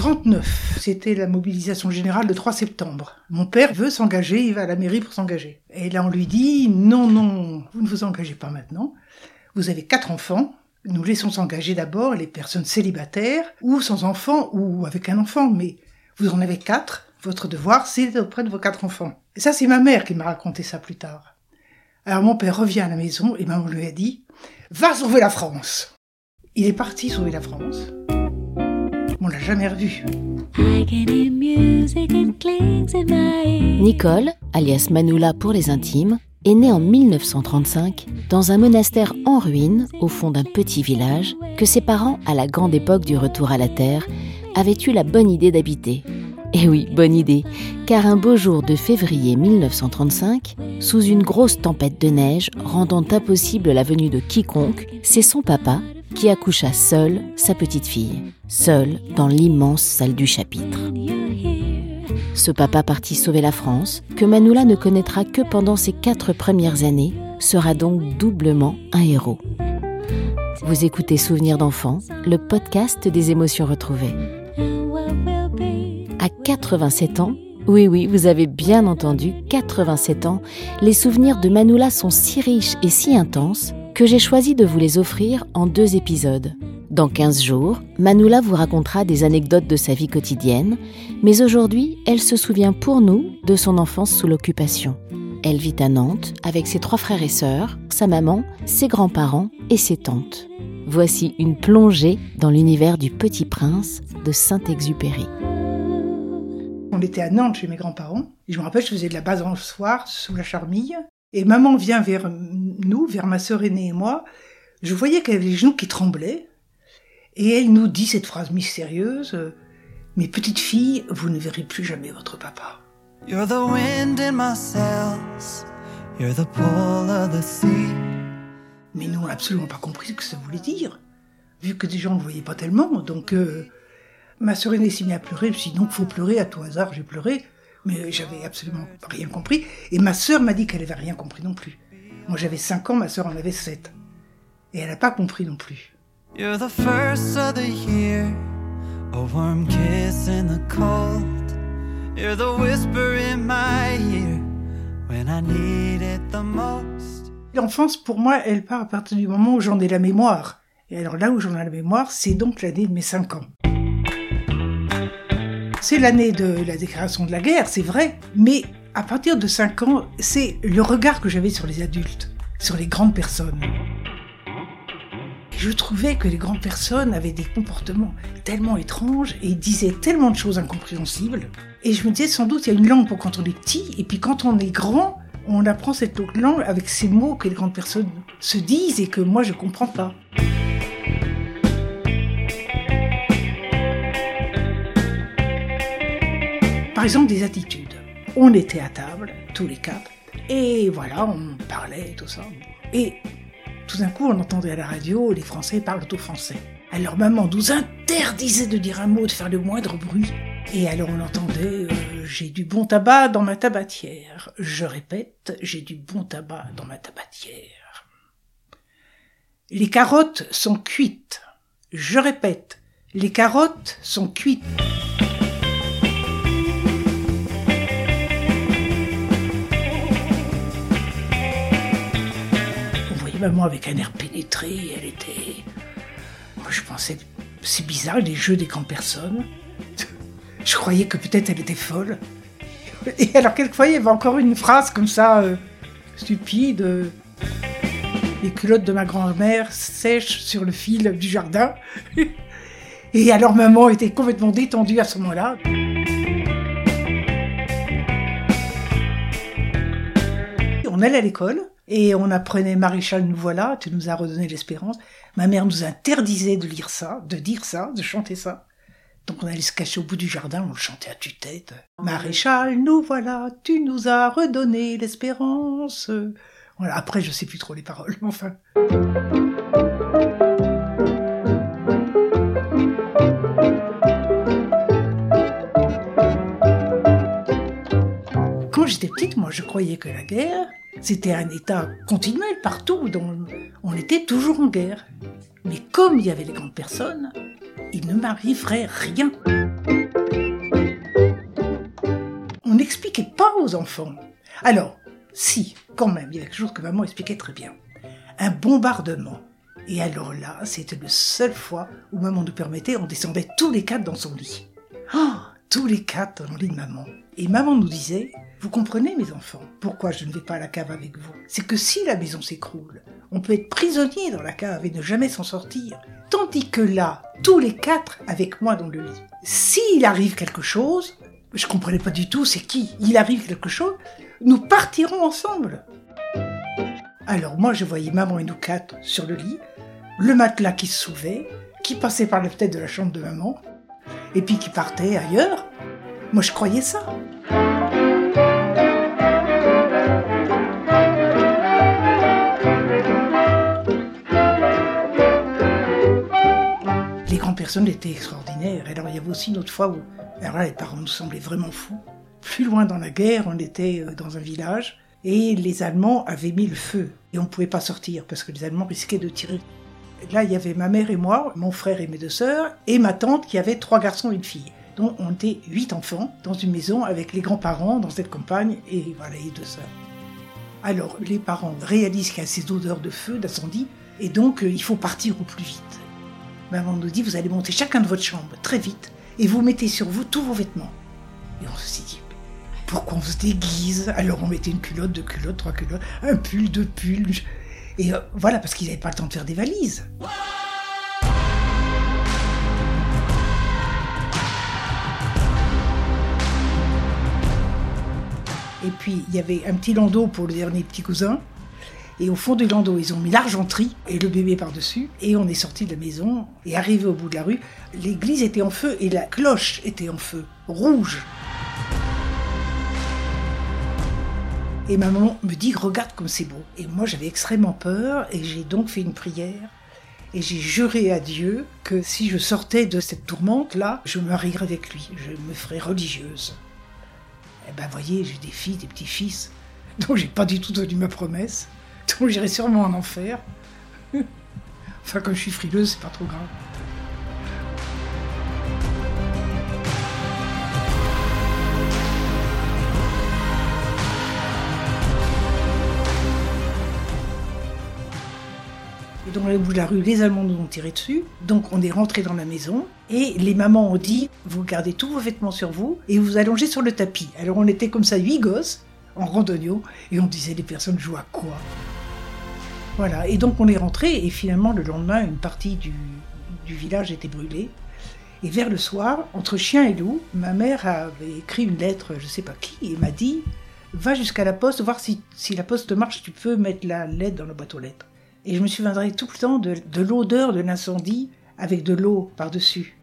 39, c'était la mobilisation générale de 3 septembre. Mon père veut s'engager, il va à la mairie pour s'engager. Et là, on lui dit, non, non, vous ne vous engagez pas maintenant. Vous avez quatre enfants. Nous laissons s'engager d'abord les personnes célibataires ou sans enfants ou avec un enfant. Mais vous en avez quatre. Votre devoir, c'est auprès de vos quatre enfants. Et ça, c'est ma mère qui m'a raconté ça plus tard. Alors mon père revient à la maison et maman lui a dit, va sauver la France. Il est parti sauver la France. On l'a jamais revu. Nicole, alias Manoula pour les intimes, est née en 1935 dans un monastère en ruine au fond d'un petit village que ses parents, à la grande époque du retour à la terre, avaient eu la bonne idée d'habiter. Et eh oui, bonne idée, car un beau jour de février 1935, sous une grosse tempête de neige rendant impossible la venue de quiconque, c'est son papa qui accoucha seul sa petite fille, seul dans l'immense salle du chapitre. Ce papa parti sauver la France, que Manoula ne connaîtra que pendant ses quatre premières années, sera donc doublement un héros. Vous écoutez Souvenirs d'enfants, le podcast des émotions retrouvées. À 87 ans, oui oui, vous avez bien entendu, 87 ans, les souvenirs de Manoula sont si riches et si intenses que j'ai choisi de vous les offrir en deux épisodes. Dans 15 jours, Manoula vous racontera des anecdotes de sa vie quotidienne, mais aujourd'hui, elle se souvient pour nous de son enfance sous l'occupation. Elle vit à Nantes avec ses trois frères et sœurs, sa maman, ses grands-parents et ses tantes. Voici une plongée dans l'univers du Petit Prince de Saint-Exupéry. On était à Nantes chez mes grands-parents. Et je me rappelle, je faisais de la base en soir sous la charmille. Et maman vient vers nous, vers ma sœur aînée et moi. Je voyais qu'elle avait les genoux qui tremblaient. Et elle nous dit cette phrase mystérieuse Mes petites filles, vous ne verrez plus jamais votre papa. You're the wind in my sails. You're the pull of the sea. Mais nous, on n'a absolument pas compris ce que ça voulait dire. Vu que des gens ne voyaient pas tellement. Donc, euh, ma sœur aînée s'est mise à pleurer. Je me suis dit, donc, faut pleurer à tout hasard. J'ai pleuré mais j'avais absolument rien compris. Et ma sœur m'a dit qu'elle n'avait rien compris non plus. Moi j'avais 5 ans, ma sœur en avait 7. Et elle n'a pas compris non plus. You're the first of the year, a warm kiss in the cold. You're the whisper in my ear when I need it the most. L'enfance, pour moi, elle part à partir du moment où j'en ai la mémoire. Et alors là où j'en ai la mémoire, c'est donc l'année de mes 5 ans. C'est l'année de la déclaration de la guerre, c'est vrai, mais à partir de 5 ans, c'est le regard que j'avais sur les adultes, sur les grandes personnes. Je trouvais que les grandes personnes avaient des comportements tellement étranges et disaient tellement de choses incompréhensibles. Et je me disais, sans doute, il y a une langue pour quand on est petit, et puis quand on est grand, on apprend cette langue avec ces mots que les grandes personnes se disent et que moi je comprends pas. Par exemple, des attitudes. On était à table, tous les quatre, et voilà, on parlait et tout ça. Et tout d'un coup, on entendait à la radio, les Français parlent au français. Alors maman nous interdisait de dire un mot, de faire le moindre bruit. Et alors on entendait euh, J'ai du bon tabac dans ma tabatière. Je répète, j'ai du bon tabac dans ma tabatière. Les carottes sont cuites. Je répète, les carottes sont cuites. Maman avec un air pénétré, elle était... Moi je pensais, c'est bizarre les jeux des grandes personnes. Je croyais que peut-être elle était folle. Et alors quelquefois il y avait encore une phrase comme ça, euh, stupide. les culottes de ma grand-mère sèchent sur le fil du jardin. Et alors maman était complètement détendue à ce moment-là. On allait à l'école et on apprenait Maréchal, nous voilà, tu nous as redonné l'espérance. Ma mère nous interdisait de lire ça, de dire ça, de chanter ça. Donc on allait se cacher au bout du jardin, on chantait à tue-tête. Maréchal, nous voilà, tu nous as redonné l'espérance. Voilà, après je sais plus trop les paroles, mais enfin. Quand j'étais petite, moi je croyais que la guerre, c'était un état continuel partout, on était toujours en guerre. Mais comme il y avait les grandes personnes, il ne m'arriverait rien. On n'expliquait pas aux enfants. Alors, si, quand même, il y a quelque chose que maman expliquait très bien. Un bombardement. Et alors là, c'était la seule fois où maman nous permettait, on descendait tous les quatre dans son lit. Oh, tous les quatre dans le lit de maman. Et maman nous disait, vous comprenez mes enfants, pourquoi je ne vais pas à la cave avec vous? C'est que si la maison s'écroule, on peut être prisonnier dans la cave et ne jamais s'en sortir. Tandis que là, tous les quatre avec moi dans le lit. S'il arrive quelque chose, je comprenais pas du tout c'est qui, il arrive quelque chose, nous partirons ensemble. Alors moi je voyais maman et nous quatre sur le lit, le matelas qui se soulevait, qui passait par la fenêtre de la chambre de maman, et puis qui partait ailleurs. Moi je croyais ça. Les grandes personnes étaient extraordinaires. Alors il y avait aussi une autre fois où alors là, les parents nous semblaient vraiment fous. Plus loin dans la guerre, on était euh, dans un village et les Allemands avaient mis le feu et on ne pouvait pas sortir parce que les Allemands risquaient de tirer. Là, il y avait ma mère et moi, mon frère et mes deux sœurs, et ma tante qui avait trois garçons et une fille. Donc on était huit enfants dans une maison avec les grands-parents dans cette campagne et voilà, les deux sœurs. Alors les parents réalisent qu'il y a ces odeurs de feu, d'incendie, et donc euh, il faut partir au plus vite. Maman nous dit, vous allez monter chacun de votre chambre très vite, et vous mettez sur vous tous vos vêtements. Et on se dit, pourquoi on se déguise? Alors on mettait une culotte, deux culottes, trois culottes, un pull, deux pulls. Et euh, voilà, parce qu'ils n'avaient pas le temps de faire des valises. Et puis il y avait un petit landau pour le dernier petit cousin. Et au fond du landau, ils ont mis l'argenterie et le bébé par-dessus. Et on est sorti de la maison et arrivé au bout de la rue, l'église était en feu et la cloche était en feu, rouge. Et maman me dit, regarde comme c'est beau. Et moi, j'avais extrêmement peur et j'ai donc fait une prière. Et j'ai juré à Dieu que si je sortais de cette tourmente-là, je me marierais avec lui. Je me ferais religieuse. Eh ben, voyez, j'ai des filles, des petits-fils. Donc, j'ai pas du tout tenu ma promesse. Donc, j'irai sûrement en enfer. enfin, comme je suis frileuse, c'est pas trop grave. Et donc, au bout de la rue, les Allemands nous ont tiré dessus. Donc, on est rentré dans la maison. Et les mamans ont dit Vous gardez tous vos vêtements sur vous et vous allongez sur le tapis. Alors, on était comme ça, huit gosses, en randonnion. Et on disait Les personnes jouent à quoi? Voilà. Et donc, on est rentré. Et finalement, le lendemain, une partie du, village était brûlée. Et vers le soir, entre chien et loup, ma mère avait écrit une lettre, je ne sais pas qui, et m'a dit Va jusqu'à la poste, voir si, si la poste marche, tu peux mettre la lettre dans la boîte aux lettres. Et je me souviendrai tout le temps de, de l'odeur de l'incendie avec de l'eau par-dessus.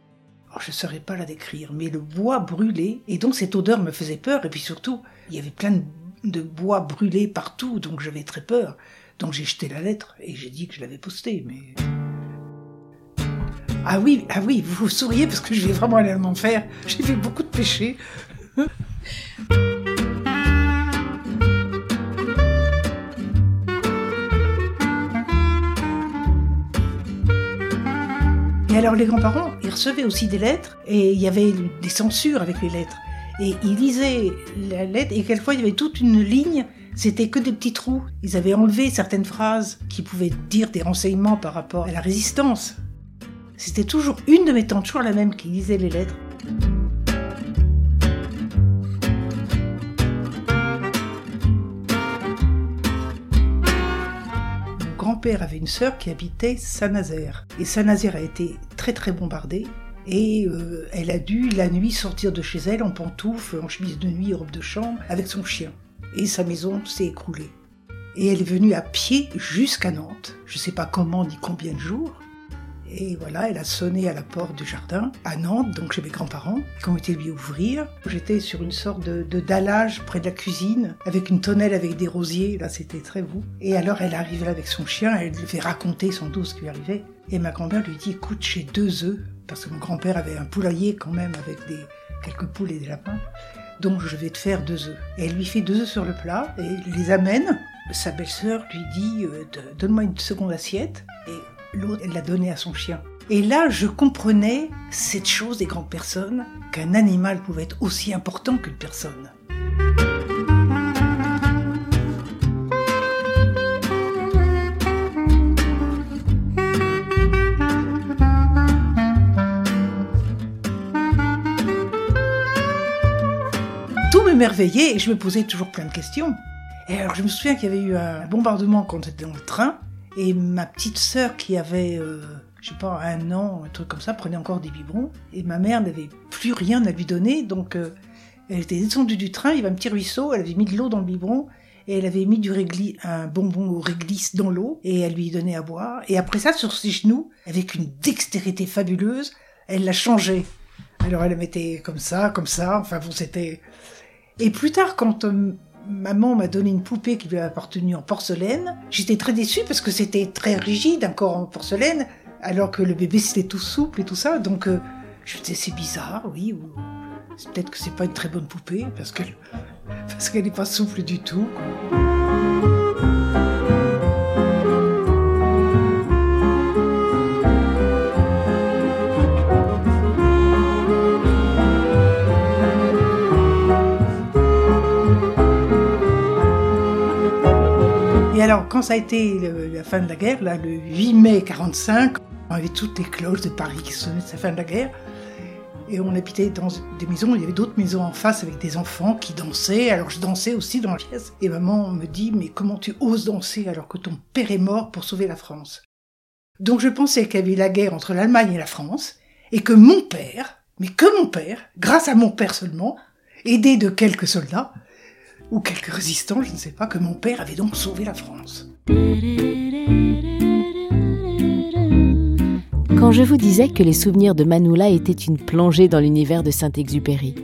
Oh, je ne saurais pas la décrire, mais le bois brûlé, et donc cette odeur me faisait peur, et puis surtout, il y avait plein de, de bois brûlé partout, donc j'avais très peur. Donc j'ai jeté la lettre, et j'ai dit que je l'avais postée, mais... Ah oui, ah oui, vous vous souriez parce que je vais vraiment aller en enfer. J'ai fait beaucoup de péchés. Et alors les grands-parents, ils recevaient aussi des lettres et il y avait des censures avec les lettres. Et ils lisaient la lettre et quelquefois il y avait toute une ligne, c'était que des petits trous. Ils avaient enlevé certaines phrases qui pouvaient dire des renseignements par rapport à la résistance. C'était toujours une de mes tantes, toujours la même, qui lisait les lettres. grand-père avait une sœur qui habitait Saint-Nazaire. Et Saint-Nazaire a été très très bombardée. Et euh, elle a dû la nuit sortir de chez elle en pantoufles, en chemise de nuit, robe de chambre, avec son chien. Et sa maison s'est écroulée. Et elle est venue à pied jusqu'à Nantes. Je ne sais pas comment ni combien de jours. Et voilà, elle a sonné à la porte du jardin à Nantes, donc chez mes grands-parents, qui ont été lui ouvrir. J'étais sur une sorte de, dallage près de la cuisine, avec une tonnelle avec des rosiers, là c'était très beau. Et alors elle arrive là avec son chien, elle lui fait raconter sans doute ce qui lui arrivait. Et ma grand-mère lui dit, écoute, j'ai deux œufs, parce que mon grand-père avait un poulailler quand même avec des, quelques poules et des lapins. Donc je vais te faire deux œufs. Et elle lui fait deux œufs sur le plat et les amène. Sa belle-sœur lui dit, euh, donne-moi une seconde assiette. Et l'autre, elle l'a donné à son chien. Et là, je comprenais cette chose des grandes personnes, qu'un animal pouvait être aussi important qu'une personne. M'émerveillait et je me posais toujours plein de questions. Et alors je me souviens qu'il y avait eu un bombardement quand on était dans le train et ma petite sœur qui avait, euh, je sais pas, un an, un truc comme ça, prenait encore des biberons et ma mère n'avait plus rien à lui donner donc euh, elle était descendue du train, il y avait un petit ruisseau, elle avait mis de l'eau dans le biberon et elle avait mis du réglis, un bonbon au réglisse dans l'eau et elle lui donnait à boire. Et après ça, sur ses genoux, avec une dextérité fabuleuse, elle la changeait. Alors elle la mettait comme ça, comme ça, enfin bon, c'était... Et plus tard, quand euh, maman m'a donné une poupée qui lui avait appartenu en porcelaine, j'étais très déçue parce que c'était très rigide, un corps en porcelaine, alors que le bébé c'était tout souple et tout ça. Donc euh, je me disais c'est bizarre, oui. Ou... Peut-être que c'est pas une très bonne poupée parce qu'elle parce qu'elle n'est pas souple du tout. Alors, quand ça a été la fin de la guerre, là, le 8 mai 45, on avait toutes les cloches de Paris qui sonnaient de la fin de la guerre. Et on habitait dans des maisons, il y avait d'autres maisons en face avec des enfants qui dansaient. Alors je dansais aussi dans la pièce. Et maman me dit, mais comment tu oses danser alors que ton père est mort pour sauver la France? Donc je pensais qu'il y avait la guerre entre l'Allemagne et la France, et que mon père, mais que mon père, grâce à mon père seulement, aidé de quelques soldats, ou quelques résistants, je ne sais pas, que mon père avait donc sauvé la France. Quand je vous disais que les souvenirs de Manoula étaient une plongée dans l'univers de Saint-Exupéry.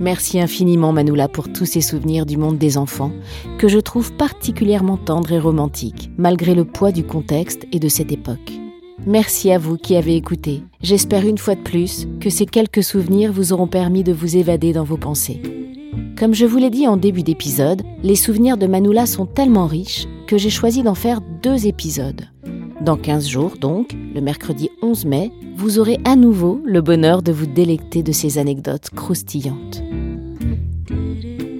Merci infiniment Manoula pour tous ces souvenirs du monde des enfants, que je trouve particulièrement tendres et romantiques, malgré le poids du contexte et de cette époque. Merci à vous qui avez écouté. J'espère une fois de plus que ces quelques souvenirs vous auront permis de vous évader dans vos pensées. Comme je vous l'ai dit en début d'épisode, les souvenirs de Manoula sont tellement riches que j'ai choisi d'en faire deux épisodes. Dans 15 jours, donc, le mercredi 11 mai, vous aurez à nouveau le bonheur de vous délecter de ces anecdotes croustillantes.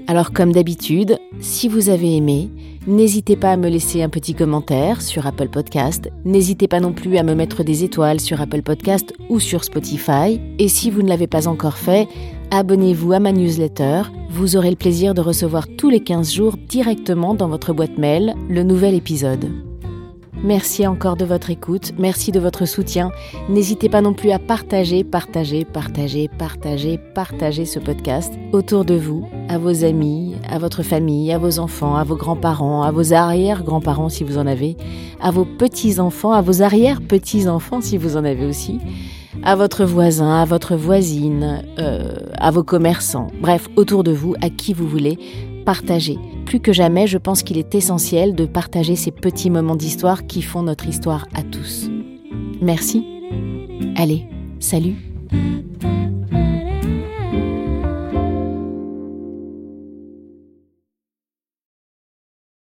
Alors comme d'habitude, si vous avez aimé, n'hésitez pas à me laisser un petit commentaire sur Apple Podcast, n'hésitez pas non plus à me mettre des étoiles sur Apple Podcast ou sur Spotify, et si vous ne l'avez pas encore fait, abonnez-vous à ma newsletter, vous aurez le plaisir de recevoir tous les 15 jours directement dans votre boîte mail le nouvel épisode. Merci encore de votre écoute, merci de votre soutien. N'hésitez pas non plus à partager, partager, partager, partager, partager ce podcast autour de vous, à vos amis, à votre famille, à vos enfants, à vos grands-parents, à vos arrière-grands-parents si vous en avez, à vos petits-enfants, à vos arrière-petits-enfants si vous en avez aussi, à votre voisin, à votre voisine, euh, à vos commerçants, bref, autour de vous, à qui vous voulez, partager. Plus que jamais, je pense qu'il est essentiel de partager ces petits moments d'histoire qui font notre histoire à tous. Merci. Allez, salut.